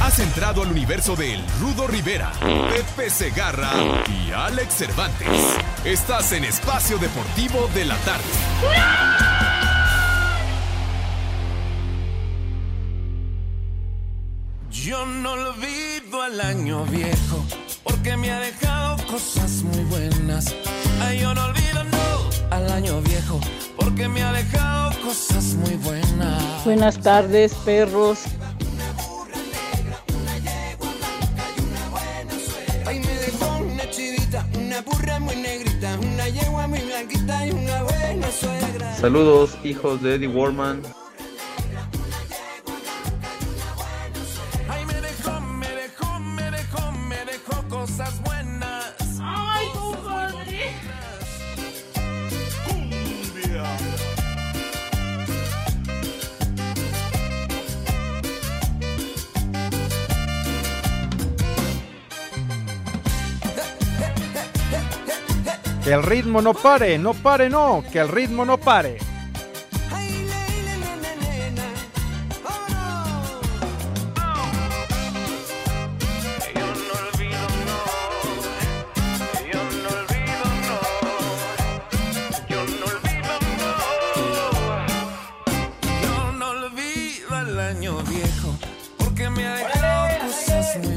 Has entrado al universo de El Rudo Rivera, Pepe Segarra y Alex Cervantes. Estás en Espacio Deportivo de la Tarde. Yo no olvido al año viejo porque me ha dejado cosas muy buenas. Ay, yo no olvido no al año viejo porque me ha dejado cosas muy buenas. Buenas tardes, perros. Saludos, hijos de Eddie Warman. Que el ritmo no pare, no pare, no, que el ritmo no pare.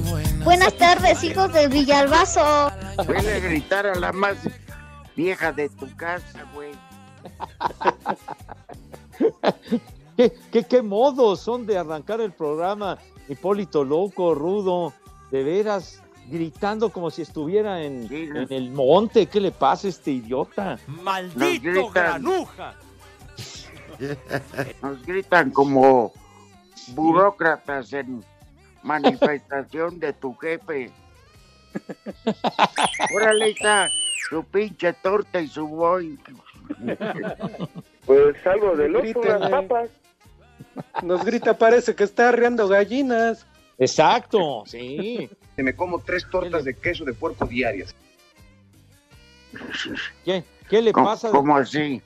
Buenas. Buenas tardes, hijos de Villalbazo. Vele a gritar a la más vieja de tu casa, güey. ¿Qué, qué, qué modos son de arrancar el programa, Hipólito Loco, Rudo, de veras, gritando como si estuviera en, Sí, en el monte. ¿Qué le pasa a este idiota? ¡Maldito gritan. granuja! Nos gritan como burócratas en manifestación de tu jefe. Órale, está su pinche torta y su boing. Pues algo del otro, las papas. Nos grita, parece que está arreando gallinas. Exacto, sí. Me como tres tortas de queso de puerco diarias. ¿Qué, qué le ¿Cómo, pasa? cómo así?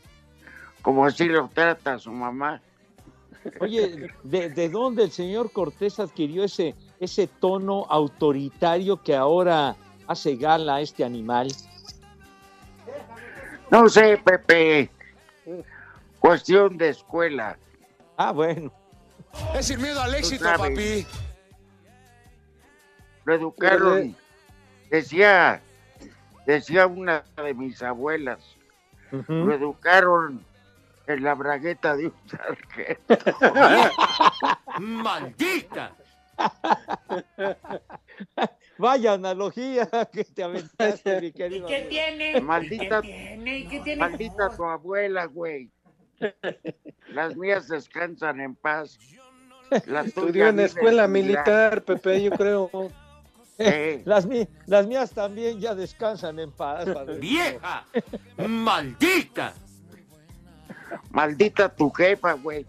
¿Cómo así lo trata su mamá? Oye, ¿de, de dónde el señor Cortés adquirió ese, ese tono autoritario que ahora hace gala a este animal? No sé, Pepe. Cuestión de escuela. Ah, bueno. Es sin miedo al éxito, papi. Lo educaron. Decía, decía una de mis abuelas. Lo educaron en la bragueta de un sargento. ¡Maldita! Vaya analogía que te aventaste, mi querido. amigo. tiene? Maldita, tiene? ¿Qué tiene? maldita tu abuela, güey. Las mías descansan en paz. La Estudió en escuela militar, Pepe, yo creo. Sí. Las, las mías también ya descansan en paz. padre. ¡Vieja! ¡Maldita! Maldita tu jefa, güey.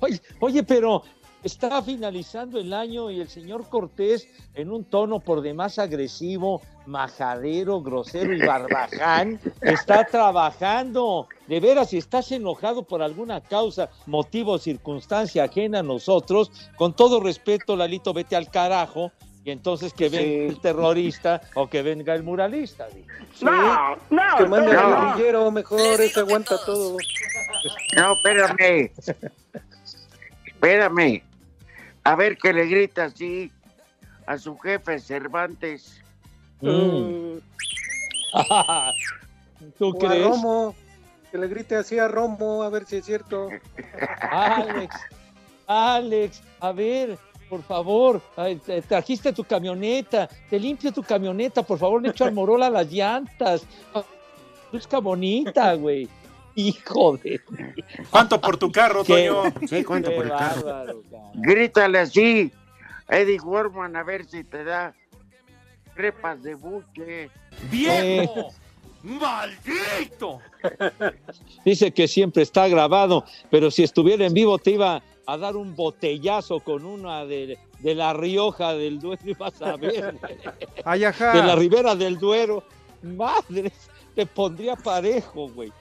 Oye, oye, pero está finalizando el año y el señor Cortés en un tono por demás agresivo, majadero, grosero y barbaján, está trabajando. De veras, si estás enojado por alguna causa, motivo o circunstancia ajena a nosotros, con todo respeto, Lalito, vete al carajo. Y entonces que venga Sí. el terrorista o que venga el muralista. digo. No, no, Que mande no. al guerrillero, mejor, ese aguanta todo. No, espérame. Espérame. A ver que le grita así a su jefe Cervantes. Mm. ¿Tú O a crees? Romo, que le grite así a Romo, a ver si es cierto. Alex, Alex, a ver, por favor, ay, te- trajiste tu camioneta, te limpio tu camioneta, por favor, le echo al morola las llantas. Busca bonita, güey. Hijo de. ¿Cuánto por tu carro, Qué- Toño? Sí, cuánto qué por el carro. bárbaro. Grítale así Eddie Warman, a ver si te da crepas de buque. ¡Viejo! ¡Maldito! Dice que siempre está grabado, pero si estuviera en vivo te iba a dar un botellazo con una de, de la Rioja del Duero, y vas a ver. Ay, ajá. De la Ribera del Duero. Madre, te pondría parejo, güey.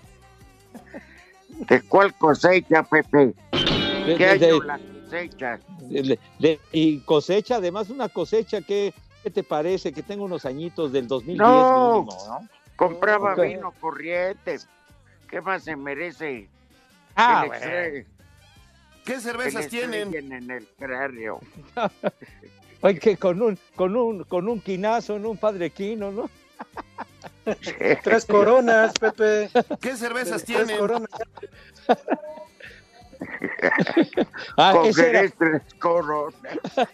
¿De cuál cosecha, Pepe? ¿Qué de- año de- la cosecha? de- de- y cosecha, además una cosecha que, ¿qué te parece? Que tengo unos añitos del 2010 No, mínimo, ¿no? compraba Ok. vino corriente. ¿Qué más se merece? Ah, estrellen- ¿Qué cervezas tienen? en el cráneo. Oye, que con un, con un, con un quinazo, en un padre quino, ¿no? Tres coronas, Pepe. ¿Qué cervezas Tres tienen? coronas. Ah, Con Jerez tres coronas.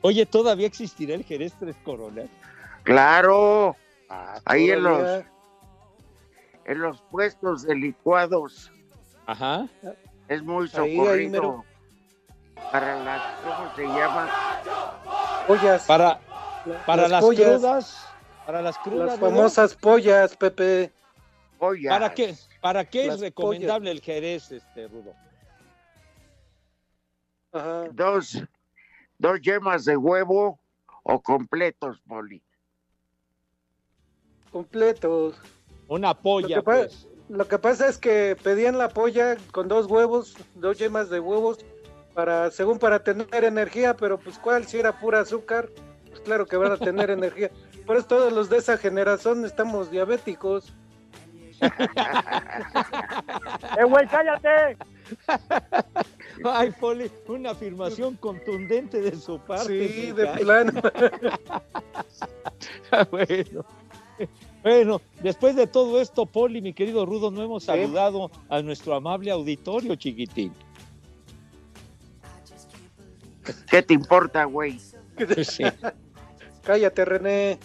Oye, ¿todavía existirá el Jerez Tres Coronas? Claro, ahí en los, en los puestos de licuados Ajá. es muy Ahí, ahí socorrido mero. para las, ¿cómo se llama? Pollas. Para, para las, pollas, crudas, para las crudas. Las ¿no? famosas pollas, Pepe. Pollas. ¿Para qué, para qué es recomendable el Jerez, este Rudo? Ajá. Dos, dos yemas de huevo o completos, Poli. Completos. Una Lo polla, que, pa- pues. lo que pasa es que pedían la polla con dos huevos, dos yemas de huevos, para, según para tener energía, pero pues cuál, si era pura azúcar, pues claro que van a tener energía. Por eso todos los de esa generación estamos diabéticos. ¡Eh, güey, cállate! Ay, Poli, una afirmación contundente de su parte. Sí, de cae. plano. bueno. Bueno, después de todo esto, Poli, mi querido Rudo, no hemos saludado a nuestro amable auditorio, chiquitín. ¿Qué te importa, güey? Sí. Cállate, René.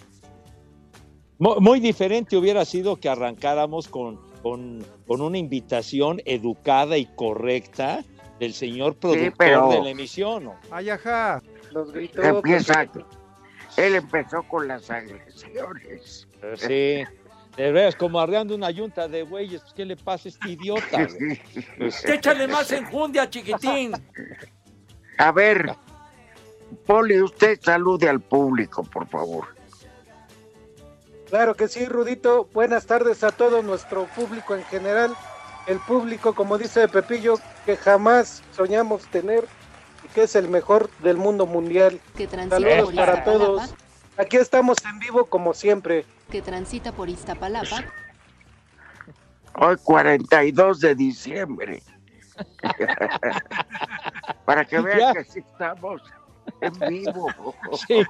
Mu- Muy diferente hubiera sido que arrancáramos con, con, con una invitación educada y correcta del señor productor pero- de la emisión. ¿no? Ay, ajá. Los gritó. Empieza. Él empezó con las agresiones. Sí, de veras, como arreando una yunta de güeyes, pues, ¿qué le pasa a este idiota? Échale más enjundia, chiquitín. A ver, Poli, usted salude al público, por favor. Claro que sí, Rudito. Buenas tardes a todo nuestro público en general. El público, como dice Pepillo, que jamás soñamos tener y que es el mejor del mundo mundial. que transita Saludos para todos. Aquí estamos en vivo como siempre. que transita por Iztapalapa, Hoy 42 de diciembre. Para que vean Ya. que sí estamos en vivo. Sí,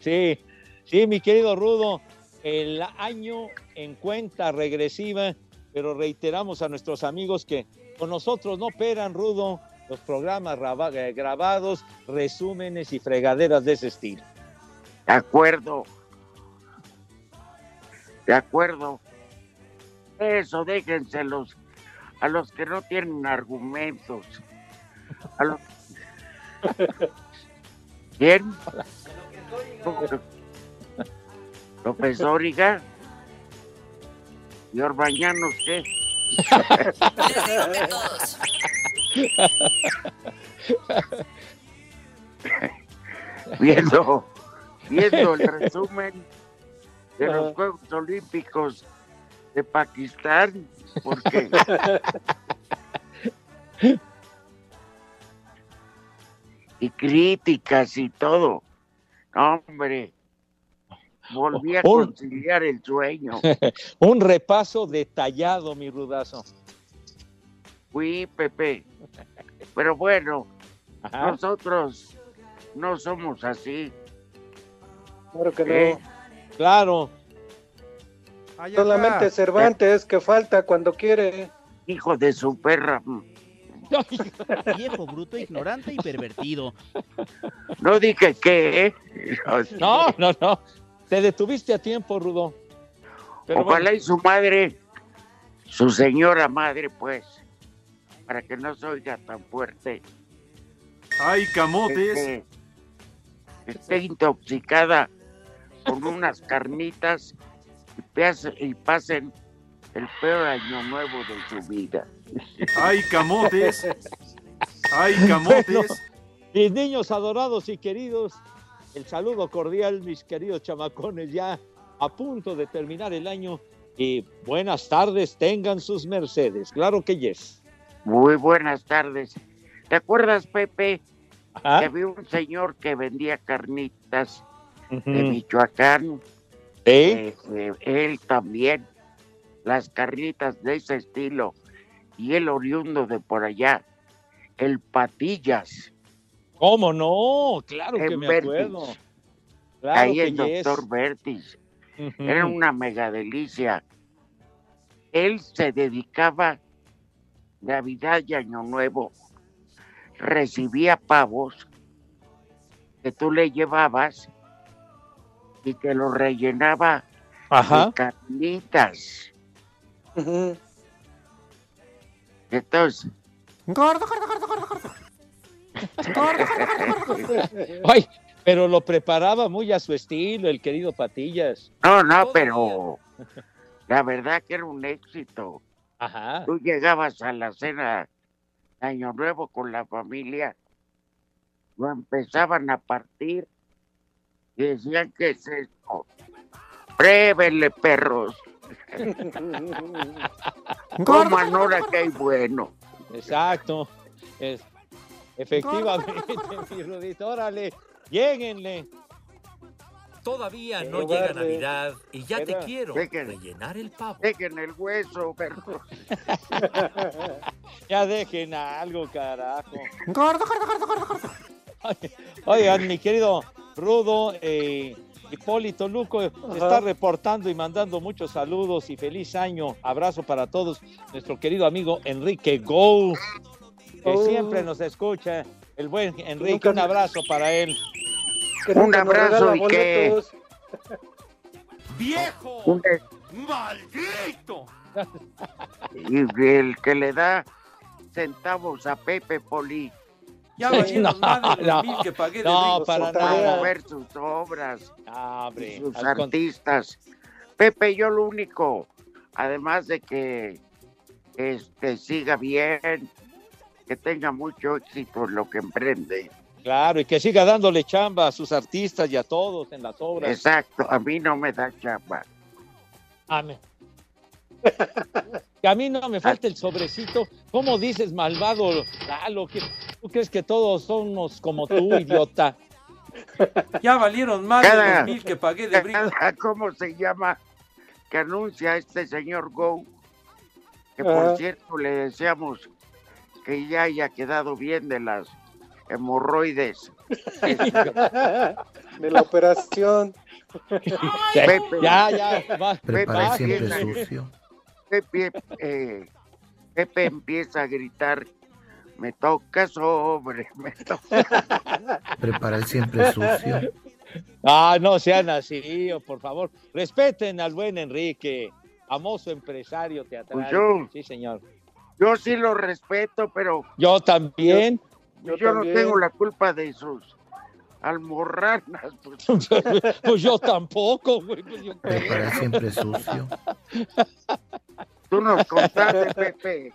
sí, sí, mi querido Rudo, el año en cuenta regresiva, pero reiteramos a nuestros amigos que con nosotros no operan, Rudo, los programas eh, grabados, resúmenes y fregaderas de ese estilo. De acuerdo. De acuerdo. Eso, déjenselos a los que no tienen argumentos. A los... ¿Quién? López Dóriga. ¿Y Orbañanos qué? viendo, viendo el resumen de los Juegos Olímpicos de Pakistán, porque y críticas y todo. Hombre, volví a Un- conciliar el sueño. Un repaso detallado, mi rudazo. Fui, Pepe. Pero bueno, Ajá. nosotros no somos así. Claro que ¿eh? no. Claro, Ay, ajá. Solamente Cervantes que falta cuando quiere. Hijo de su perra. Viejo, bruto, ignorante y pervertido. No dije que, ¿eh? no, no, no. Te detuviste a tiempo, Rudo. Pero Ojalá bueno, y su madre, su señora madre, pues, para que no se oiga tan fuerte, Ay, camotes. esté, esté intoxicada con unas carnitas y, pase- y pasen el peor año nuevo de su vida. Ay, camotes. Ay, camotes. Bueno, mis niños adorados y queridos, el saludo cordial, mis queridos chamacones, ya a punto de terminar el año. Y buenas tardes, tengan sus mercedes. Claro que yes. Muy buenas tardes. ¿Te acuerdas, Pepe? Que había un señor que vendía carnitas de. Michoacán. Eh, eh, él también. Las carnitas de ese estilo. Y el oriundo de por allá. El Patillas. ¿Cómo no? Claro que me Vertis. acuerdo. Claro ahí que el yes. doctor Bertis. Ujú. Era una mega delicia. Él se dedicaba Navidad y Año Nuevo. Recibía pavos que tú le llevabas y que los rellenaba Ajá. de carnitas. Entonces, Gordo, gordo, gordo, gordo, gordo. Gordo, gordo, gordo, gordo. Ay, pero lo preparaba muy a su estilo, el querido Patillas. no, no, pero la verdad que era un éxito. Ajá. Tú llegabas a la cena de Año Nuevo con la familia, lo empezaban a partir y decían que es esto. Pruébenle, perros. Coman ahora que hay bueno. Exacto. Es- efectivamente, mi Rudito. Órale, lléguenle. Todavía no llega vale. Navidad y ya te quiero Dejen- rellenar el pavo. Dejen el hueso, perros. Ya dejen algo, carajo. Gordo, gordo, gordo, gordo, gordo. Oigan, mi querido Rudo, eh, Hipólito Luco se está reportando y mandando muchos saludos y feliz año. Abrazo para todos. Nuestro querido amigo Enrique Go, que Oh. siempre nos escucha. El buen Enrique, nunca- un abrazo para él. Un abrazo y que-. ¡Viejo! Un ¡Maldito! Y el que le da centavos a Pepe Poli Ya Sí, valieron no, más de los no, mil que pagué de no, rico. para para nada. mover sus obras. Ah, hombre, sus con- artistas. Pepe, yo lo único, además de que este siga bien, que tenga mucho éxito en lo que emprende. Claro, y que siga dándole chamba a sus artistas y a todos en las obras. Exacto, a mí no me da chamba. Amén. Que a mí no me falta el sobrecito. ¿Cómo dices, malvado Lalo? ¿Qué- ¿Tú crees que todos somos como tú, idiota? Ya valieron más de Cada- los mil que pagué de brinco. Cada- ¿Cómo se llama? Que anuncia este señor Go. Que por cierto le deseamos que ya haya quedado bien de las hemorroides. de la operación. Pepe. Ya, ya, va. Va, siempre sucio. Pepe, eh, Pepe empieza a gritar, me toca sobre, me toca. Prepara el siempre sucio. Ah, no sean así, oh, por favor. Respeten al buen Enrique, famoso empresario teatral. Pues yo- Sí, señor. Yo sí lo respeto, pero Yo también. yo, Yo no también. tengo la culpa de sus almorranas. pues. pues yo tampoco, güey. pues yo qué. Prepara el siempre sucio. Tú nos contaste, Pepe.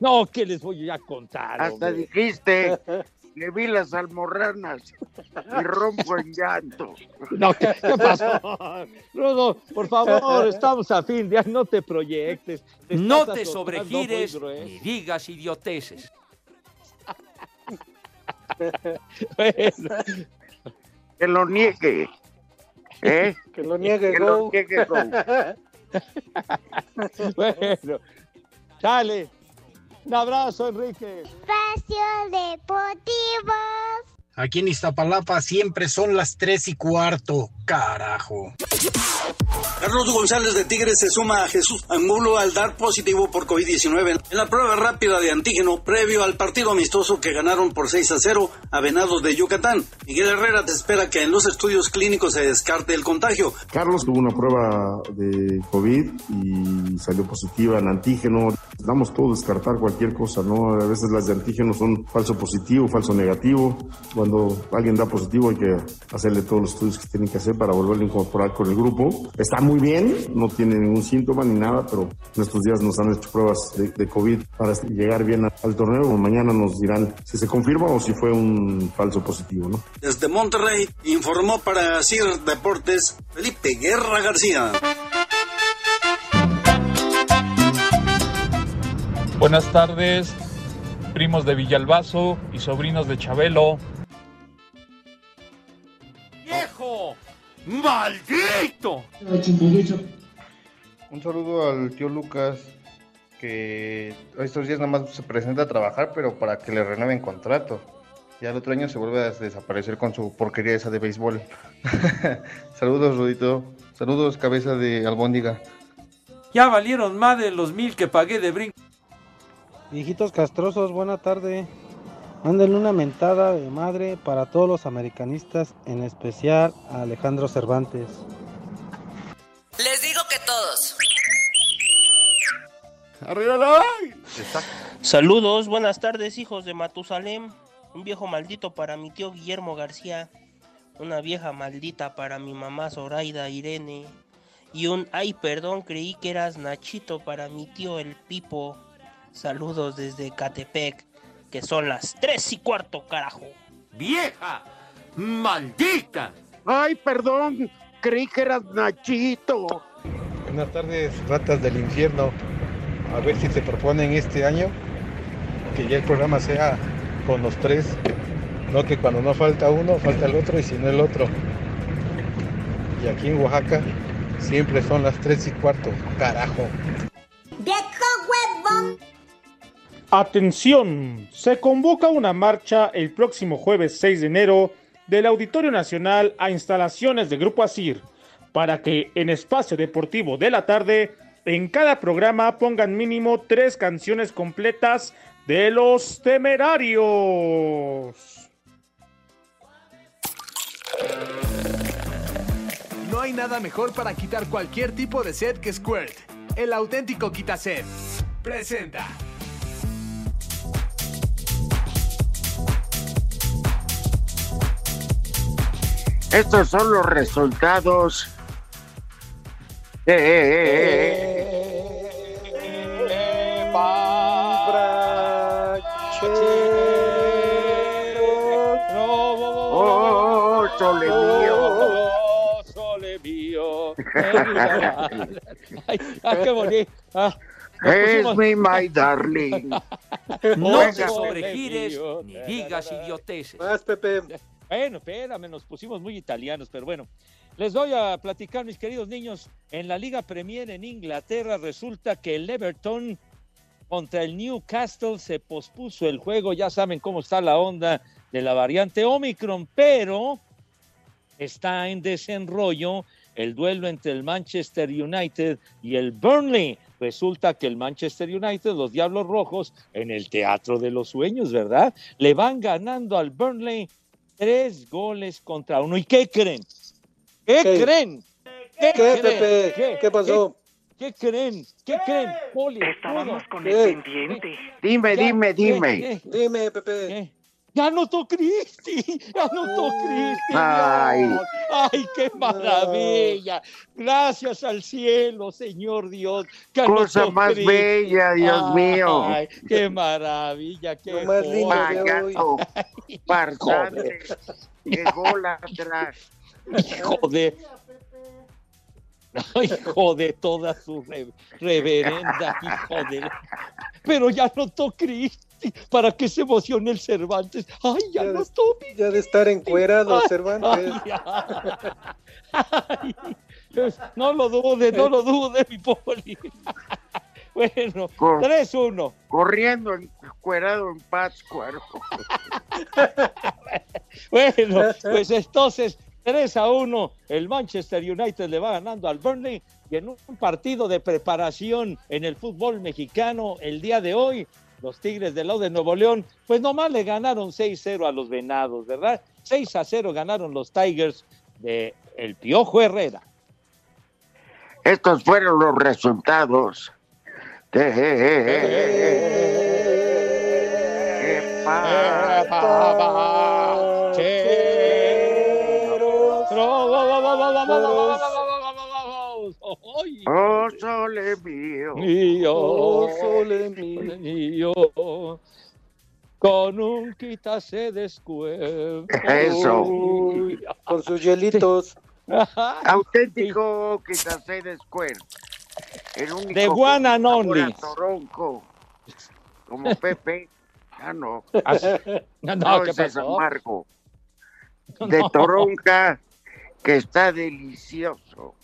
No, ¿qué les voy a contar? Hasta hombre? dijiste, le vi las almorranas y rompo en llanto. No, ¿qué, qué pasó? Rudo, por favor, estamos a fin de año, no te proyectes. No te sobregires ni digas idioteces. Bueno, Que lo niegue. ¿Eh? Que lo niegue Que lo niegue, Go. bueno, sale. Un abrazo, Enrique. Espacio Deportivo. Aquí en Iztapalapa siempre son las tres y cuarto. Carajo. Carlos González de Tigres se suma a Jesús Angulo al dar positivo por COVID-19 en la prueba rápida de antígeno previo al partido amistoso que ganaron por 6 a 0 a Venados de Yucatán. Miguel Herrera te espera que en los estudios clínicos se descarte el contagio. Carlos tuvo una prueba de COVID y salió positiva en antígeno. Damos todo descartar cualquier cosa, ¿no? A veces las de antígeno son falso positivo, falso negativo. Cuando alguien da positivo hay que hacerle todos los estudios que tienen que hacer para volverlo a incorporar con el grupo. Está muy bien, no tiene ningún síntoma ni nada, pero en estos días nos han hecho pruebas de, de COVID para llegar bien al, al torneo. Mañana nos dirán si se confirma o si fue un falso positivo, ¿no? Desde Monterrey informó para CIR Deportes Felipe Guerra García. Buenas tardes, primos de Villalbazo y sobrinos de Chabelo. ¡Viejo! ¡Maldito! Un saludo al tío Lucas, que estos días nada más se presenta a trabajar, pero para que le renueven contrato. Ya el otro año se vuelve a desaparecer con su porquería esa de béisbol. Saludos, Rudito. Saludos, cabeza de albóndiga. Ya valieron más de los mil que pagué de brinco. Viejitos castrosos, buena tarde. Mándenle una mentada de madre para todos los americanistas, en especial a Alejandro Cervantes. Les digo que todos. ¡Arriba Saludos, buenas tardes, hijos de Matusalem. Un viejo maldito para mi tío Guillermo García. Una vieja maldita para mi mamá Zoraida Irene. Y un ay, perdón, creí que eras Nachito para mi tío el Pipo. Saludos desde Catepec, que son las tres y cuarto, carajo. ¡Vieja! ¡Maldita! Ay, perdón, creí que eras Nachito. Buenas tardes, ratas del infierno. A ver si se proponen este año que ya el programa sea con los tres. No que cuando no falta uno, falta el otro y si no el otro. Y aquí en Oaxaca siempre son las tres y cuarto. Carajo. Atención, se convoca una marcha el próximo jueves 6 de enero del Auditorio Nacional a instalaciones de Grupo Asir para que en espacio deportivo de la tarde en cada programa pongan mínimo tres canciones completas de los temerarios. No hay nada mejor para quitar cualquier tipo de sed que Squirt. El auténtico quitased. Presenta. Estos son los resultados. Oh, sole mío. Sole mío. Ay, ay, qué bonito. Ah, Es mi my darling. No te sobregires ni digas idioteces. Más, Pepe. Bueno, espérame, nos pusimos muy italianos, pero bueno. Les voy a platicar, mis queridos niños. En la Liga Premier en Inglaterra resulta que el Everton contra el Newcastle se pospuso el juego. Ya saben cómo está la onda de la variante Omicron, pero está en desenrollo el duelo entre el Manchester United y el Burnley. Resulta que el Manchester United, los Diablos Rojos, en el Teatro de los Sueños, ¿verdad? Le van ganando al Burnley tres goles contra uno. ¿Y qué creen? ¿Qué, ¿Qué? creen? ¿Qué, creen? Pepe? ¿Qué pasó? ¿Qué, qué creen? ¿Qué creen? Poli, Estábamos con el pendiente. Dime, dime, ¿qué, dime. qué? Dime, Pepe. Ya anotó Cristi, ya anotó Cristi. Ay. Ay, qué maravilla. Gracias al cielo, Señor Dios. que Cosa más Cristi. bella, Dios mío. Ay, qué maravilla, qué Lo más lindo. Payaso, farsante, ególatra. Hijo de. Hijo de toda su re- reverenda, hijo de. Pero ya notó Cristi, para que se emocione el Cervantes. Ay, ya Ya de- notó mi Ya de estar encuerado, Ay, Cervantes. ay, ay. No lo dude, no lo dude, mi poli. Bueno, Cor- 3-1. Corriendo encuerado en Pátzcuaro. Bueno, pues entonces 3 a 1, el Manchester United le va ganando al Burnley y en un partido de preparación en el fútbol mexicano el día de hoy, los Tigres del lado de Nuevo León, pues nomás le ganaron 6-0 a los Venados, ¿verdad? 6 a 0 ganaron los Tigers de El Piojo Herrera. Estos fueron los resultados. de- ¿Qué Oh, sole mío. Mío, sole mío, con un quítase descuerdo. Eso. Con sus hielitos. Auténtico quizás de Square. El único De one and con sabor only. a Toronco. Como Pepe. Ah, no. Ah. No, No, ¿qué ese es pasó? amargo. De No. toronca que está delicioso.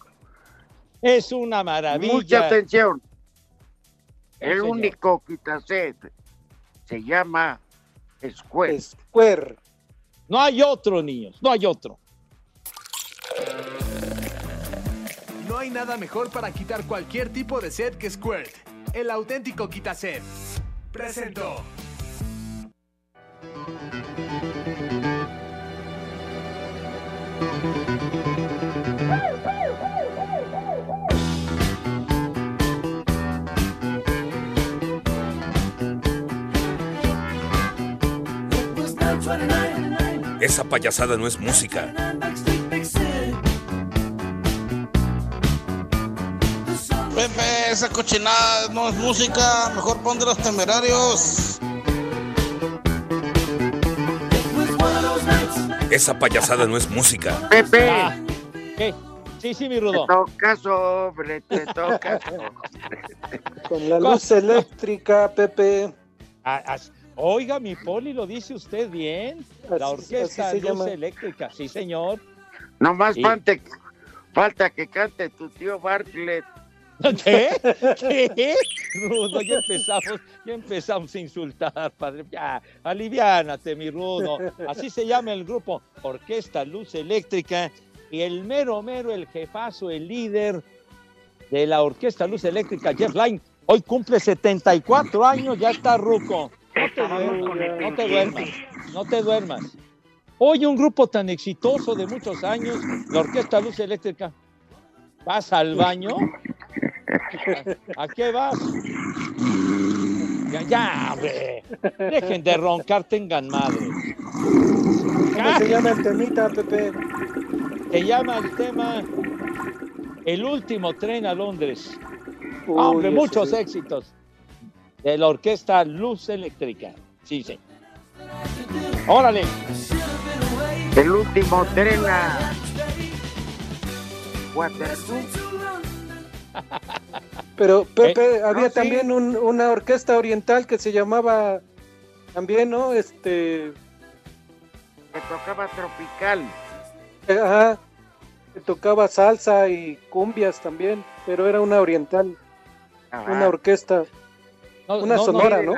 Es una maravilla. Mucha atención. El señor. único quitaset se llama Square. Square. No hay otro, niños, no hay otro. No hay nada mejor para quitar cualquier tipo de set que Squirt. El auténtico quitaset. Presentó. Esa payasada no es música. Pepe, esa cochinada no es música, mejor pon de los temerarios. Esa payasada no es música. Pepe. Ah, ¿Qué? Sí, sí, mi Rudo. Te toca sobre, te toca Con la luz eléctrica, Pepe. Ah, ah, Oiga, mi poli, lo dice usted bien. La orquesta así se Luz llama. Eléctrica, sí, señor. Nomás Sí. falta, falta que cante tu tío Bartlett. ¿Qué? ¿Qué? Rudo, ya empezamos, ya empezamos a insultar, padre. Ya, aliviánate, mi Rudo. Así se llama el grupo Orquesta Luz Eléctrica. Y el mero, mero, el jefazo, el líder de la Orquesta Luz Eléctrica, Jeff Line, hoy cumple 74 años, ya está ruco. No te duermas, no te duermas, no te duermas. Hoy un grupo tan exitoso de muchos años, la Orquesta Luz Eléctrica. ¿Vas al baño? ¿A qué vas? Ya, ya, hombre. Dejen de roncar, tengan madre. ¿Cómo se llama el temita, Pepe? Se llama el tema El último tren a Londres. Uy, Hombre, muchos sí. éxitos de la orquesta Luz Eléctrica. Sí, sí. Órale. El último tren a Waterloo. Pero Pepe, Eh, había no, sí. también un- una orquesta oriental que se llamaba también, ¿no? Este, que tocaba tropical. eh, ajá, que tocaba salsa y cumbias también, pero era una oriental, Ajá. una orquesta, No, una no, no, sonora, ¿no?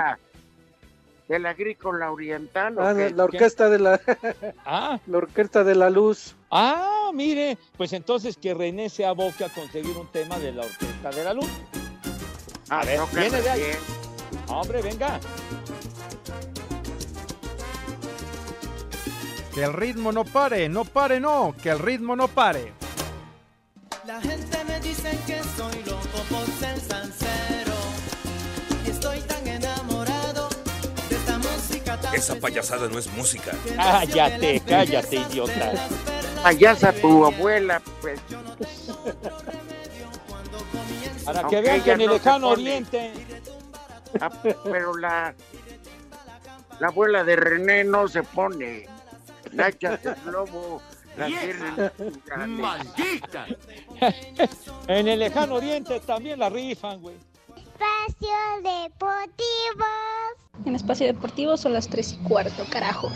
De la agrícola oriental. ¿o Ah, la orquesta de la, Ah, la orquesta de la luz. ah, mire. Pues entonces que René se aboque a conseguir un tema de la orquesta de la luz. Ah, A ver, toca viene de ahí. bien. Hombre, venga. Que el ritmo no pare, no pare, no, que el ritmo no pare. La gente me dice que Esa payasada no es música. Cállate, cállate, idiota. Payasa tu abuela, pues. Para Aunque que vean que en el no lejano oriente. Ah, pero la, la abuela de René no se pone. Nacha de lobo. La tiene ¡Maldita! En el lejano oriente también la rifan, güey. Espacio Deportivo. En Espacio Deportivo son las 3 y cuarto, carajo.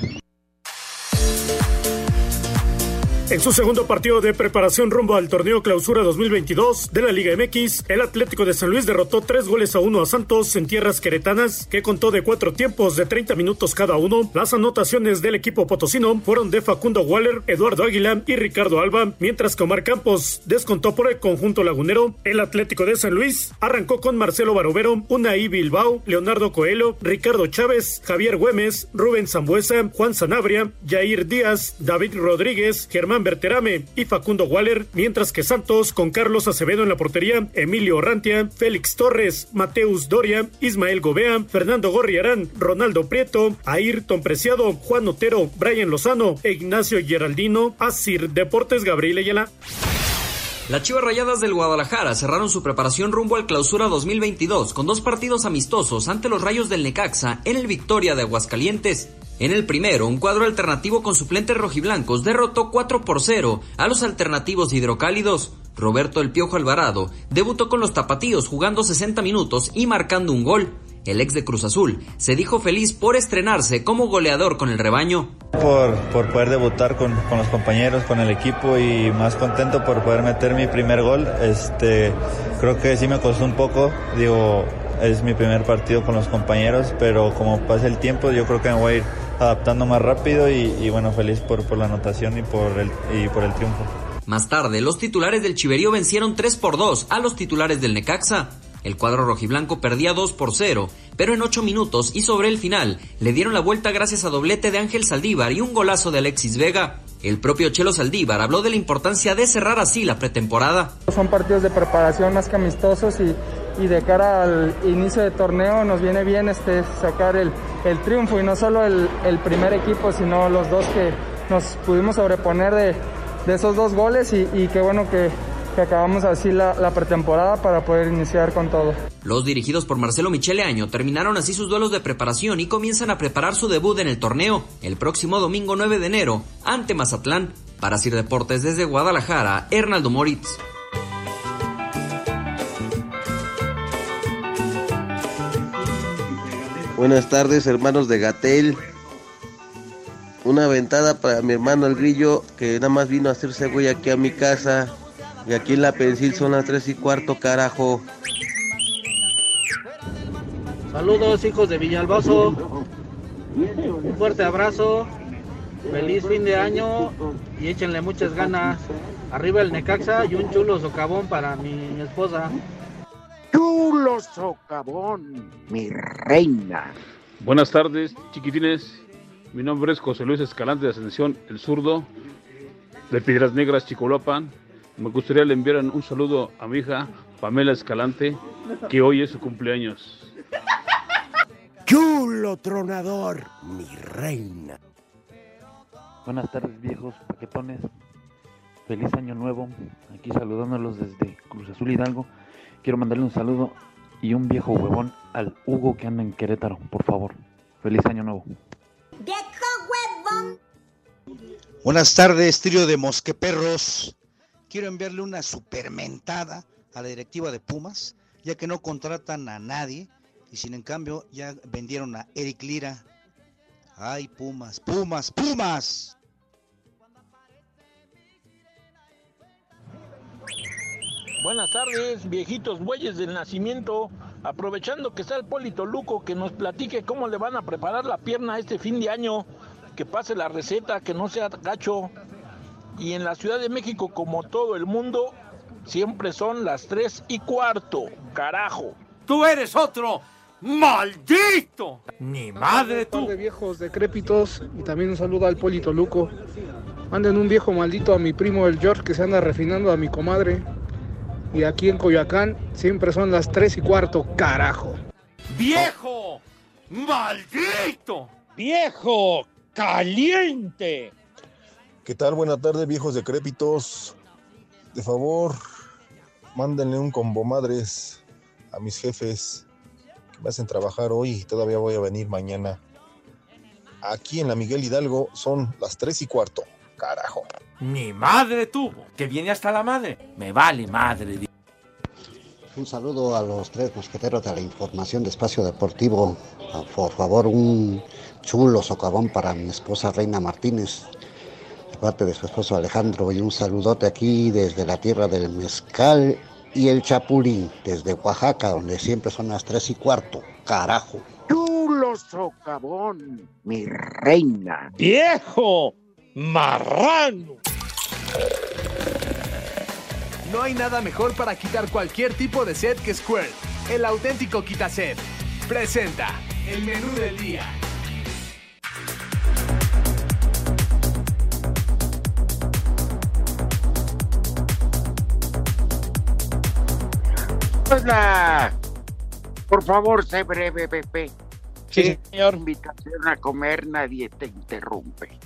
En su segundo partido de preparación rumbo al torneo Clausura 2022 de la Liga MX, el Atlético de San Luis derrotó tres goles a uno a Santos en tierras queretanas, que contó de cuatro tiempos de 30 minutos cada uno. Las anotaciones del equipo potosino fueron de Facundo Waller, Eduardo Águila y Ricardo Alba, mientras que Omar Campos descontó por el conjunto lagunero. El Atlético de San Luis arrancó con Marcelo Barovero, Unai Bilbao, Leonardo Coelho, Ricardo Chávez, Javier Güemes, Rubén Zambuesa, Juan Sanabria, Jair Díaz, David Rodríguez, Germán Berterame y Facundo Waller, mientras que Santos con Carlos Acevedo en la portería, Emilio Orrantia, Félix Torres, Mateus Doria, Ismael Gobea, Fernando Gorriarán, Ronaldo Prieto, Ayrton Preciado, Juan Otero, Brian Lozano Ignacio Geraldino, Asir Deportes Gabriel Ayala. Las Chivas Rayadas del Guadalajara cerraron su preparación rumbo al Clausura 2022 con dos partidos amistosos ante los Rayos del Necaxa en el Victoria de Aguascalientes. En el primero, un cuadro alternativo con suplentes rojiblancos derrotó 4 por 0 a los alternativos hidrocálidos. Roberto El Piojo Alvarado debutó con los tapatíos jugando 60 minutos y marcando un gol. El ex de Cruz Azul se dijo feliz por estrenarse como goleador con el rebaño. Por, por poder debutar con, con, los compañeros, con el equipo y más contento por poder meter mi primer gol. Este, creo que sí me costó un poco, digo, es mi primer partido con los compañeros, pero como pasa el tiempo yo creo que me voy a ir adaptando más rápido y, y bueno, feliz por, por la anotación y por, el, y por el triunfo. Más tarde, los titulares del Chiverío vencieron 3 por 2 a los titulares del Necaxa. El cuadro rojiblanco perdía 2 por 0, pero en 8 minutos y sobre el final le dieron la vuelta gracias a doblete de Ángel Saldívar y un golazo de Alexis Vega. El propio Chelo Saldívar habló de la importancia de cerrar así la pretemporada. Son partidos de preparación más que amistosos y, y de cara al inicio de torneo nos viene bien este, sacar el, el triunfo y no solo el, el, primer equipo, sino los dos que nos pudimos sobreponer de, de esos dos goles y, qué bueno que, que acabamos así la, la, pretemporada para poder iniciar con todo. Los dirigidos por Marcelo Michele Año terminaron así sus duelos de preparación y comienzan a preparar su debut en el torneo el próximo domingo 9 de enero ante Mazatlán. Para Sir Deportes desde Guadalajara, Hernaldo Moritz. Buenas tardes, hermanos de Gatel. Una ventada para mi hermano el grillo que nada más vino a hacerse güey aquí a mi casa. Y aquí en la Pensil son las 3 y cuarto, carajo. Saludos, hijos de Villalbazo. Un fuerte abrazo. Feliz fin de año y échenle muchas ganas. Arriba el Necaxa y un chulo socavón para mi esposa. Socavón, mi reina. Buenas tardes, chiquitines. Mi nombre es José Luis Escalante de Ascensión, el zurdo, de Piedras Negras, Chicolopan. Me gustaría le enviaran un saludo a mi hija Pamela Escalante, que hoy es su cumpleaños. Chulo tronador, mi reina. Buenas tardes, viejos paquetones. Feliz año nuevo. Aquí saludándolos desde Cruz Azul Hidalgo. Quiero mandarle un saludo y un viejo huevón al Hugo que anda en Querétaro, por favor. Feliz año nuevo. ¡Viejo huevón! Buenas tardes, trío de mosqueperros. Quiero enviarle una supermentada a la directiva de Pumas, ya que no contratan a nadie y sin en cambio ya vendieron a Eric Lira. Ay, Pumas, Pumas, Pumas. Buenas tardes, viejitos bueyes del nacimiento. Aprovechando que está el Polito Luco, que nos platique cómo le van a preparar la pierna este fin de año. Que pase la receta, que no sea gacho. Y en la Ciudad de México, como todo el mundo, siempre son las tres y cuarto. Carajo. Tú eres otro. ¡Maldito! ¡Ni madre tú! de viejos decrépitos y también un saludo al Polito Luco. Manden un viejo maldito a mi primo el George que se anda refinando a mi comadre. Y aquí en Coyoacán siempre son las 3 y cuarto, carajo. ¡Viejo! ¡Maldito! ¡Viejo! ¡Caliente! ¿Qué tal? Buenas tardes, viejos decrépitos. De favor, mándenle un combo madres a mis jefes que me hacen trabajar hoy y todavía voy a venir mañana. Aquí en la Miguel Hidalgo son las 3 y cuarto, carajo. Ni madre tuvo, que viene hasta la madre. Me vale madre. Un saludo a los tres mosqueteros de la información de Espacio Deportivo. Por favor, un chulo socavón para mi esposa Reina Martínez. parte de su esposo Alejandro y un saludote aquí desde la tierra del mezcal y el chapulín, desde Oaxaca, donde siempre son las tres y cuarto. Carajo. Chulo socavón, mi reina. ¡Viejo! ¡Marrano! No hay nada mejor para quitar cualquier tipo de sed que Squirt, el auténtico quitaset. Presenta el menú del día. Hola. Por favor, sé breve, Pepe. Sí, señor. Invitación a comer, nadie te interrumpe.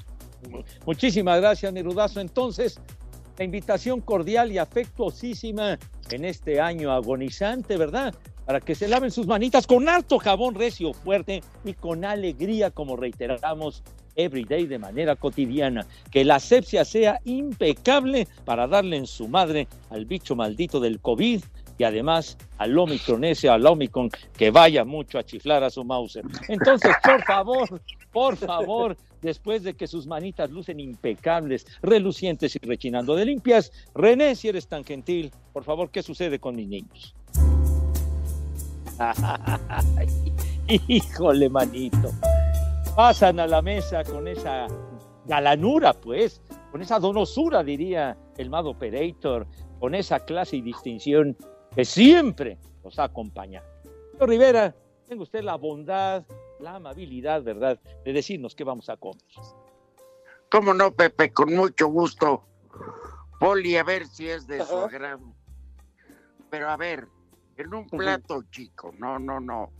Muchísimas gracias, Nerudazo. Entonces, la invitación cordial y afectuosísima en este año agonizante, ¿verdad? Para que se laven sus manitas con alto jabón recio, fuerte y con alegría, como reiteramos, everyday de manera cotidiana. Que la asepsia sea impecable para darle en su madre al bicho maldito del COVID y además al Omicron ese, al Omicron, que vaya mucho a chiflar a su Mauser. Entonces, por favor, por favor, después de que sus manitas lucen impecables, relucientes y rechinando de limpias, René, si eres tan gentil, por favor, ¿qué sucede con mis niños? Híjole, manito. Pasan a la mesa con esa galanura, pues, con esa donosura, diría el Mad Operator, con esa clase y distinción que siempre nos acompaña. Señor Rivera, tenga usted la bondad, la amabilidad, ¿verdad?, de decirnos qué vamos a comer. ¿Cómo no, Pepe? Con mucho gusto. Poli, a ver si es de su agrado. Pero a ver, en un plato chico, no, no, no.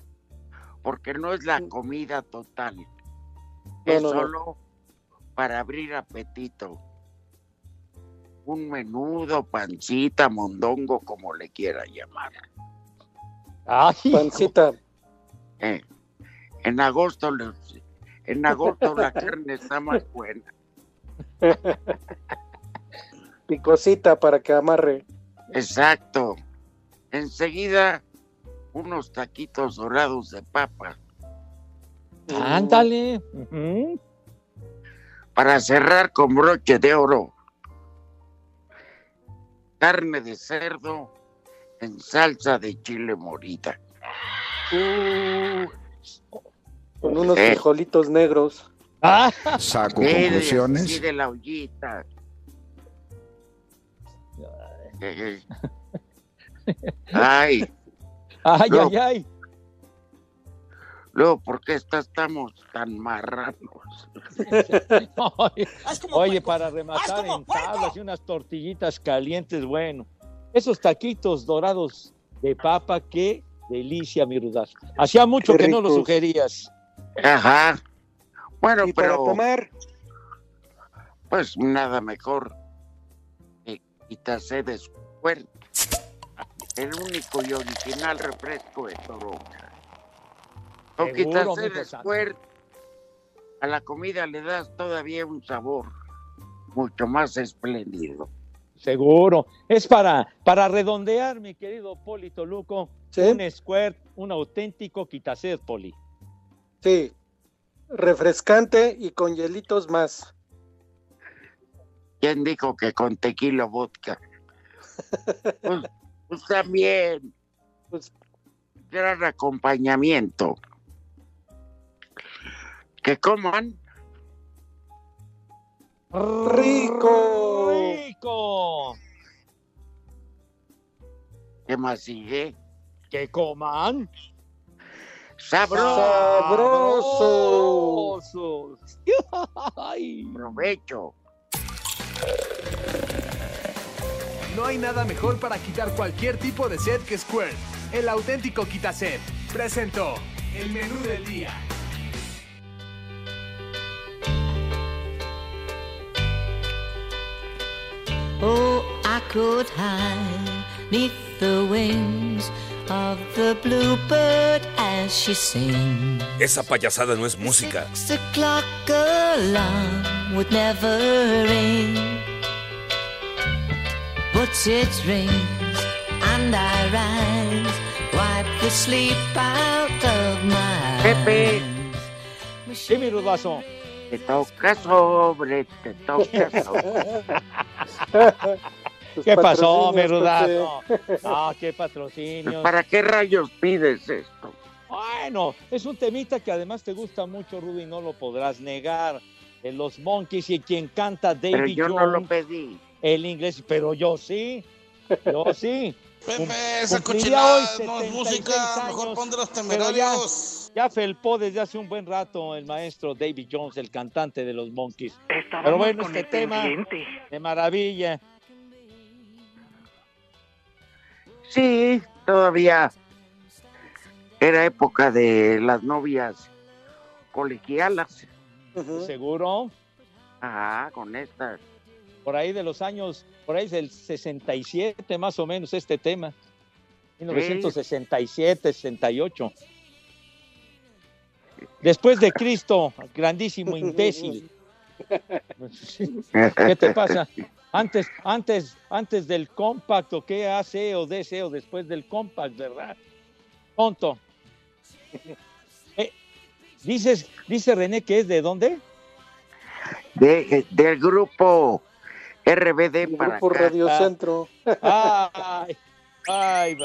Porque no es la comida total. es no, no. solo para abrir apetito. Un menudo, pancita, mondongo, como le quiera llamar. Pancita. Eh, en agosto, los- en agosto la carne está más buena. Picosita para que amarre. Exacto. Enseguida, unos taquitos dorados de papa. Ándale. Para cerrar con broche de oro. Carne de cerdo en salsa de chile morita. Con unos Eh. frijolitos negros. Sí, Saco conclusiones. sí, de la ollita. Ay, Ay, No. ay, ay. luego, ¿por qué está- estamos tan marranos? Oye, Oye, para rematar en tablas y unas tortillitas calientes, bueno. Esos taquitos dorados de papa, qué delicia, mi rudazo. Hacía mucho Qué que no lo sugerías. Ajá. Bueno, Y para pero tomar, pues nada mejor que quitarse de su cuerpo. El único y original refresco de Toronja. Con mijo de cuerpo, a la comida le das todavía un sabor mucho más espléndido. Seguro. Es para, para redondear, mi querido Poli Toluco, ¿Sí? un squirt, un auténtico quitased, Poli. Sí. Refrescante y con hielitos más. ¿Quién dijo que con tequila o vodka? pues, pues también. Pues- gran acompañamiento. Que coman ¡Rico! ¡Rico! ¿Qué más sigue? Que coman. ¡Sabroso! Sabrosos. Ay. Provecho. No hay nada mejor para quitar cualquier tipo de sed que Squirt, el auténtico quitased. Presentó el menú del día. Oh, I could hide neath the wings of the bluebird as she sings. Esa payasada no es música. Six o'clock alarm would never ring, but it rings and I rise, wipe the sleep out of my Pepe. eyes. Sí, mi rudazo. Te toca sobre, te toca sobre. ¿Qué pasó, Merudazo? Pepe. No, qué patrocinio. ¿Para qué rayos pides esto? Bueno, es un temita que además te gusta mucho, Rudy, no lo podrás negar. De los Monkeys y quien canta David Pero yo Jones. no lo pedí. El inglés, pero yo sí. Yo sí. Cum- esa cochinada no es 76 música, mejor pon de los temerarios. Ya, ya felpó desde hace un buen rato el maestro David Jones, el cantante de los Monkeys. Estábamos Pero bueno, con este el tema de maravilla. Sí, todavía era época de las novias colegialas. ¿Seguro? Ah, con estas. Por ahí de los años, por ahí del 67 más o menos este tema. 1967, 68. Después de Cristo, grandísimo imbécil. ¿Qué te pasa? Antes, antes, antes del compacto, ¿qué hace o DC o después del compact, verdad? Tonto. Eh, dices, dice René que es de dónde? De, del grupo RBD para Grupo acá. Radio Centro. Ay, ay.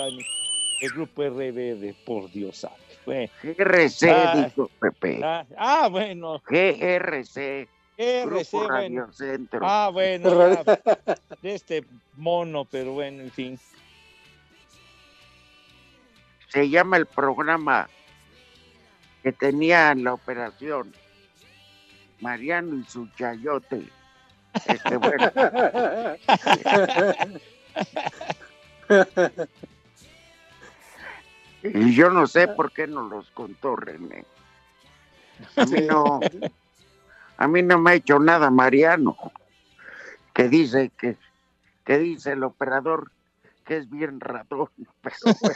El grupo RBD, por Dios. Bueno. GRC, Ah, dijo Pepe. ah, ah, bueno. GRC. RC, bueno. Centro. Ah, bueno, ya, de este mono, pero bueno, en fin. Se llama el programa que tenía en la operación Mariano y su chayote. Este, bueno. Y yo no sé por qué no los contó René. A mí no, a mí no me ha hecho nada Mariano, que dice que, que dice el operador que es bien ratón. Pero bueno.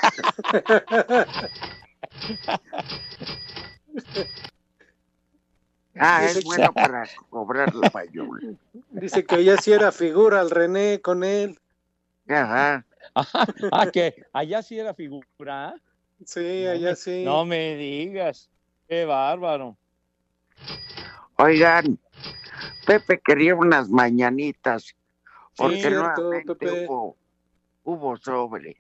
Ah, es bueno para cobrar la payola. Dice que ya sí era figura el René con él. Ajá. Ah, que allá sí era figura. Sí, allá sí. No me digas. Qué bárbaro. Oigan, Pepe quería unas mañanitas porque cierto, nuevamente Pepe. hubo, hubo sobre.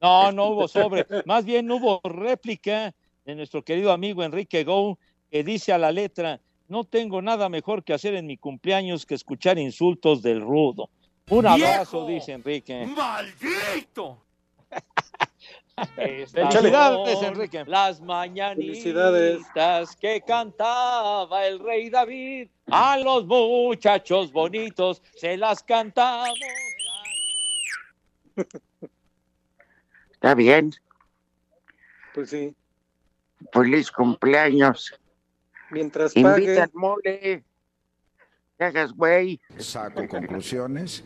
No, no hubo sobre. Más bien hubo réplica de nuestro querido amigo Enrique Gou, que dice a la letra, no tengo nada mejor que hacer en mi cumpleaños que escuchar insultos del rudo. Un abrazo, ¡Viejo! dice Enrique. ¡Maldito! Felicidades, Enrique. Las Felicidades. mañanitas que cantaba el rey David, a los muchachos bonitos se las cantamos. Está bien, Pues sí. feliz cumpleaños. Mientras Invita al mole. Que hagas güey. Saco conclusiones.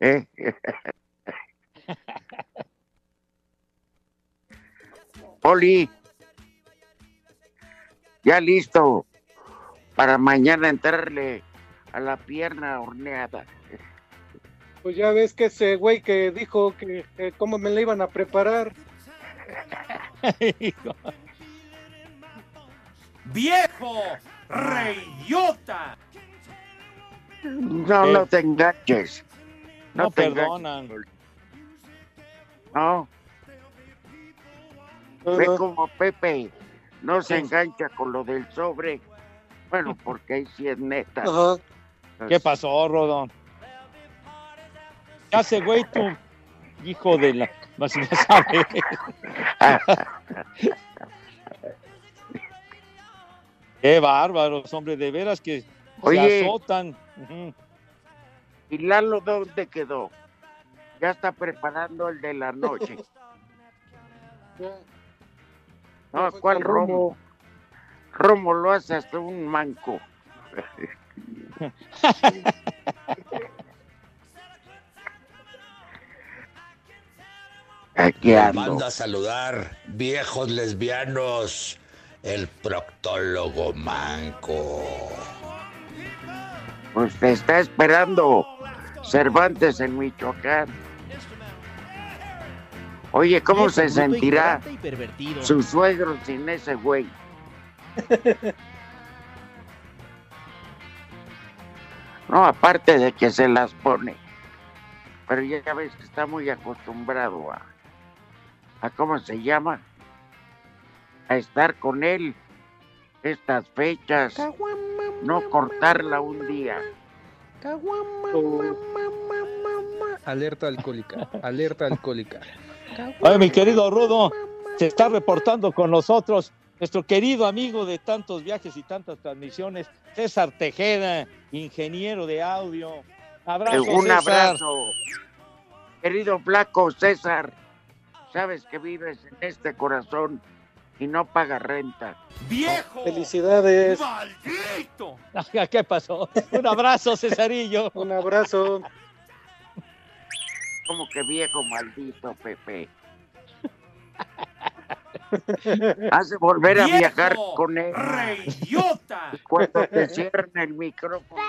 ¿eh? Poli, ya listo para mañana entrarle a la pierna horneada. Pues ya ves que ese güey que dijo que, que cómo me la iban a preparar. ¡Viejo! ¡Reyota! No, Eh. no te enganches. No, No te perdonan. enganches. No. Ve como Pepe no se engancha con lo del sobre. Bueno, porque ahí sí es neta. Ajá. ¿Qué pasó, Rodón? ¿Qué hace, güey, tú? Hijo de la... Qué bárbaros, hombre, de veras que Oye. se azotan. Ujú. ¿Y Lalo dónde quedó? Ya está preparando el de la noche. No, ¿cuál? Romo. Romo lo hace hasta un manco. Aquí ando. Manda a saludar, viejos lesbianos, el proctólogo manco. Pues te está esperando Cervantes en Michoacán. Oye, ¿cómo se sentirá su suegro sin ese güey? no, aparte de que se las pone. Pero ya ves que está muy acostumbrado a, a cómo se llama, a estar con él estas fechas, no cortarla un día. Alerta alcohólica, alerta alcohólica. Oye, mi querido Rudo, se está reportando con nosotros nuestro querido amigo de tantos viajes y tantas transmisiones, César Tejeda, ingeniero de audio. Abrazo, Un César. abrazo. Querido flaco César, sabes que vives en este corazón y no pagas renta. ¡Viejo! Felicidades. ¡Maldito! ¿Qué pasó? Un abrazo, Cesarillo. Un abrazo. Como que viejo maldito, Pepe. Hace volver a ¡Viejo viajar con él. ¡Reyota! Cuando te cierran el micrófono.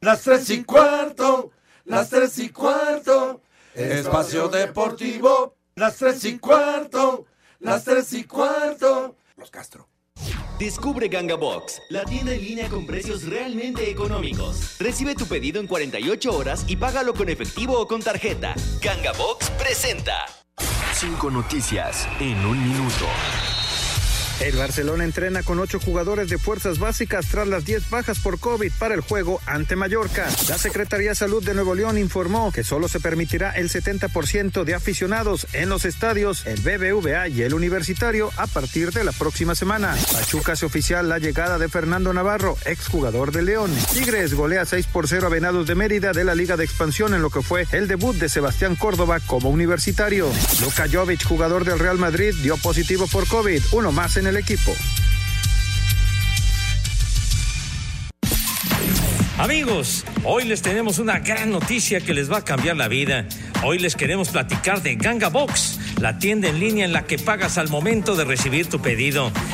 Las tres y cuarto, las tres y cuarto, espacio deportivo, las tres y cuarto, las tres y cuarto. Los Castro. Descubre Ganga Box, la tienda en línea con precios realmente económicos. Recibe tu pedido en 48 horas y págalo con efectivo o con tarjeta. Ganga Box presenta. Cinco noticias en un minuto. El Barcelona entrena con ocho jugadores de fuerzas básicas tras las 10 bajas por COVID para el juego ante Mallorca. La Secretaría de Salud de Nuevo León informó que solo se permitirá el 70% de aficionados en los estadios, el BBVA y el Universitario a partir de la próxima semana. Pachuca hace oficial la llegada de Fernando Navarro, exjugador de León. Tigres golea 6 por 0 a Venados de Mérida de la Liga de Expansión en lo que fue el debut de Sebastián Córdoba como universitario. Luka Jovic, jugador del Real Madrid, dio positivo por COVID, uno más en el equipo. Amigos, hoy les tenemos una gran noticia que les va a cambiar la vida. Hoy les queremos platicar de Ganga Box, la tienda en línea en la que pagas al momento de recibir tu pedido.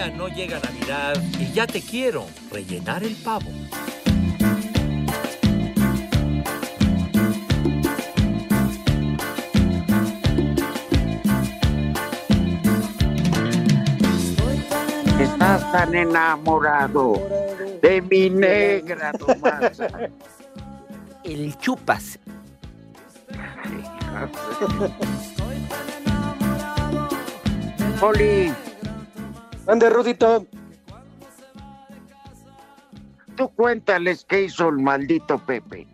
Todavía no llega Navidad y ya te quiero rellenar el pavo. Estás tan enamorado de mi negra Tomasa. El chupas. Poli, Ande, Rudito. tú cuéntales qué hizo el maldito Pepe.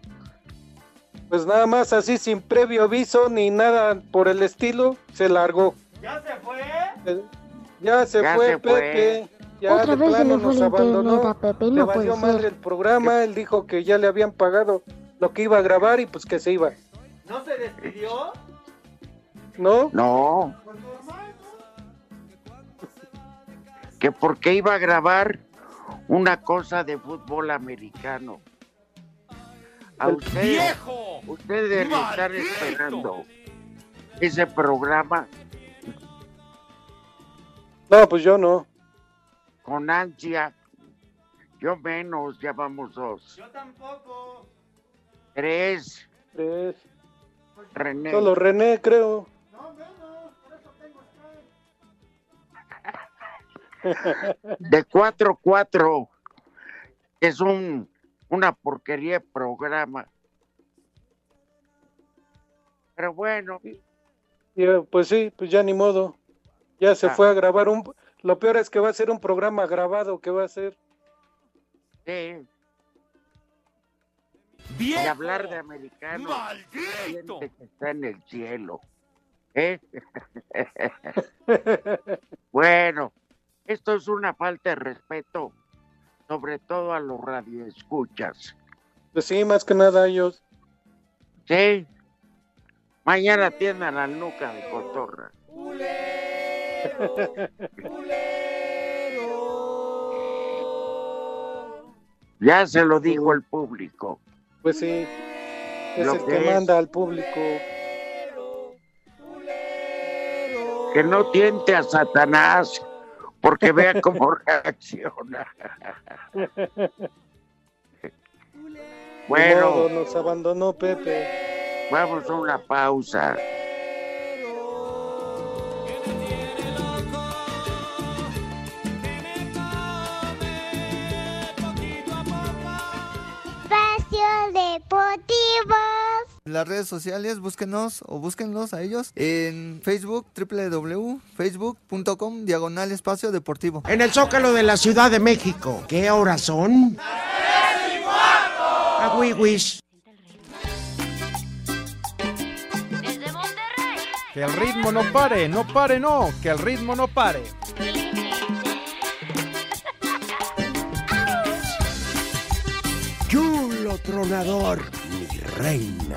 Pues nada más así, sin previo aviso ni nada por el estilo, se largó. ¿Ya se fue? Ya se Ya fue se fue. Pepe. Ya Otra de vez se plano le fue nos abandonó. Pepe, le no valió puede madre ser. el programa. Él dijo que ya le habían pagado lo que iba a grabar y pues que se iba. ¿No se despidió? ¿No? No. Que porque iba a grabar una cosa de fútbol americano. A ustedes, viejo ustedes deben estar maldito. esperando ese programa No, pues yo no. con ansia. Yo menos, ya vamos dos. Yo tampoco. Tres. Tres. René. Solo René, creo. De 4-4 es un una porquería de programa. Pero bueno, Ya, pues sí, pues ya ni modo. Ya se Ah. fue a grabar un... Lo peor es que va a ser un programa grabado que va a ser. sí. y hablar de americano. Siente que está en el cielo. ¿eh? bueno, esto es una falta de respeto, sobre todo a los radioescuchas. Pues sí, más que nada a ellos. Sí. Mañana tiendan la nuca de cotorra. Ya se lo dijo el público. Pues sí, es Lo el que que es. manda al público. Que no tiente a Satanás, porque vea cómo reacciona. Bueno. Nos abandonó Pepe. Vamos a una pausa. Las redes sociales, búsquenos o búsquenlos a ellos en Facebook, www.facebook.com, diagonal espacio deportivo. En el Zócalo de la Ciudad de México. ¿Qué horas son? A wiwis. Que el ritmo no pare, no pare, no, que el ritmo no pare. Chulo tronador, reina.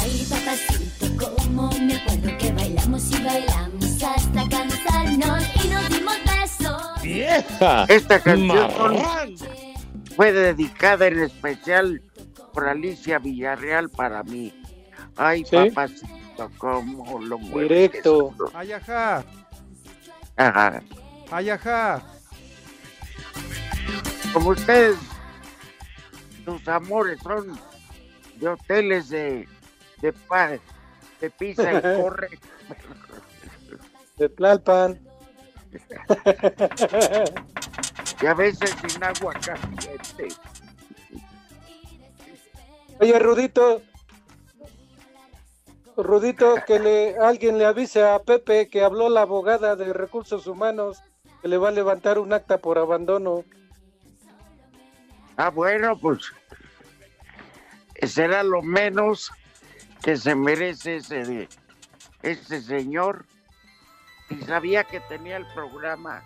Ay, papacito, como me acuerdo que bailamos y bailamos hasta cansarnos y nos dimos besos. ¡Vieja! Esta canción fue dedicada en especial por Alicia Villarreal para mí. Ay, papacito, cómo lo mueves. Directo. Ay, ajá, Ajá. ay, ajá. Como ustedes, sus amores son de hoteles de, de de pizza y corre. De Tlalpan. y a veces sin agua caliente. Oye, Rudito. Rudito, que le, alguien le avise a Pepe que habló la abogada de recursos humanos que le va a levantar un acta por abandono. Ah, bueno, pues será lo menos que se merece ese, de- ese señor. Y sabía que tenía el programa.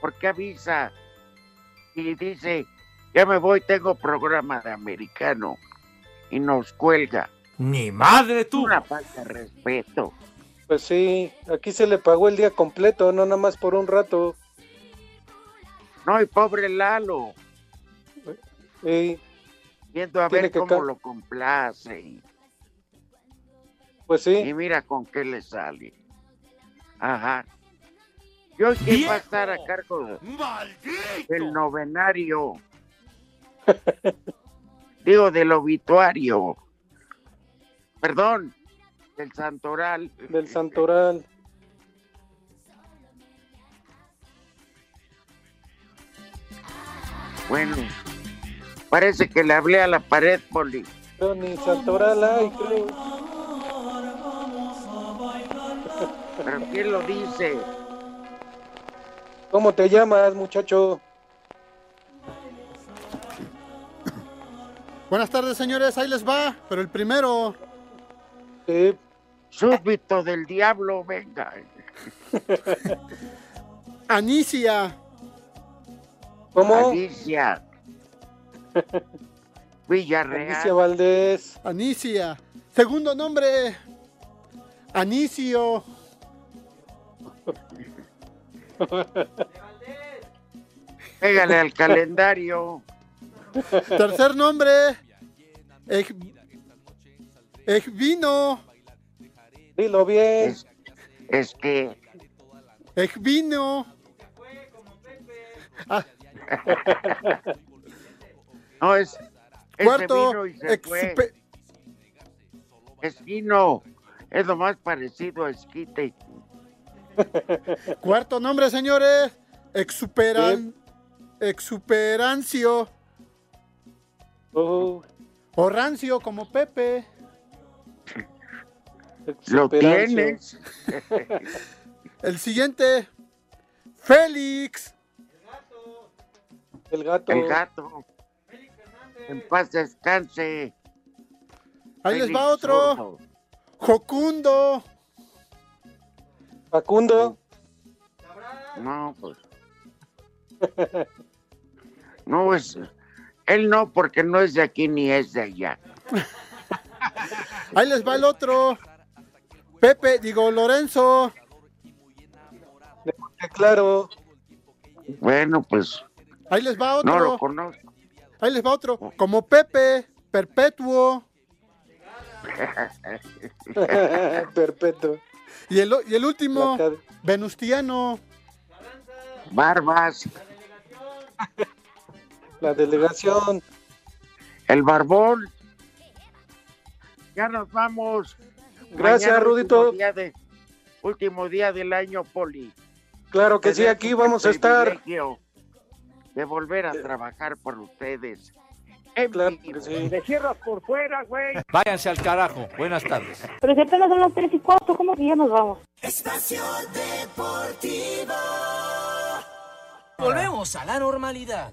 ¿Por qué avisa? Y dice, ya me voy, tengo programa de americano. Y nos cuelga. Ni madre tú. Una falta de respeto. Pues sí, aquí se le pagó el día completo, no nada más por un rato. No, y pobre Lalo. Sí, Viendo a ver que cómo lo complace. Pues sí. y mira con qué le sale. Ajá. ¿Y hoy va a estar a cargo de- del novenario? Digo, del obituario. Perdón, del santoral. Del santoral. Bueno, parece que le hablé a la pared, Poli. Pero ni santoral hay, creo. ¿Pero quién lo dice? ¿Cómo te llamas, muchacho? Buenas tardes, señores. Ahí les va, pero el primero. Sí. Súbito del diablo, venga. Anicia. ¿Cómo? Alicia. Villarreal. Alicia Valdés. Anicia. Segundo nombre. Anicio. Pégale al calendario. Tercer nombre. Ej- Ejvino. Dilo bien. Es que. Ejvino. Ah, No, es. Cuarto, exupe- Es vino. Es lo más parecido a esquite. Cuarto nombre, señores. Exuperan. Exuperancio. Oh. O rancio, como Pepe. Lo tienes. El siguiente. Félix. El gato. El gato. En paz descanse. Ahí les va otro. Jocundo. Facundo. No, pues. No es. Él no, porque no es de aquí ni es de allá. Ahí les va el otro. Pepe, digo Lorenzo. Claro. Bueno, pues. Ahí les va No lo otro. conozco. Ahí les va otro. Como Pepe, perpetuo. Perpetuo. Y el, y el último, Venustiano. Barbas. La delegación. El barbón. Ya nos vamos. Gracias, Mañana, Rudito. Último día, de- último día del año, Poli. Claro que sí, aquí vamos a estar. privilegio De volver a trabajar por ustedes. Claro que sí. Me cierras por fuera, güey. Váyanse al carajo. Buenas tardes. Pero si apenas son las 3 y 4, ¿cómo que ya nos vamos? Espacio Deportivo. Volvemos a la normalidad.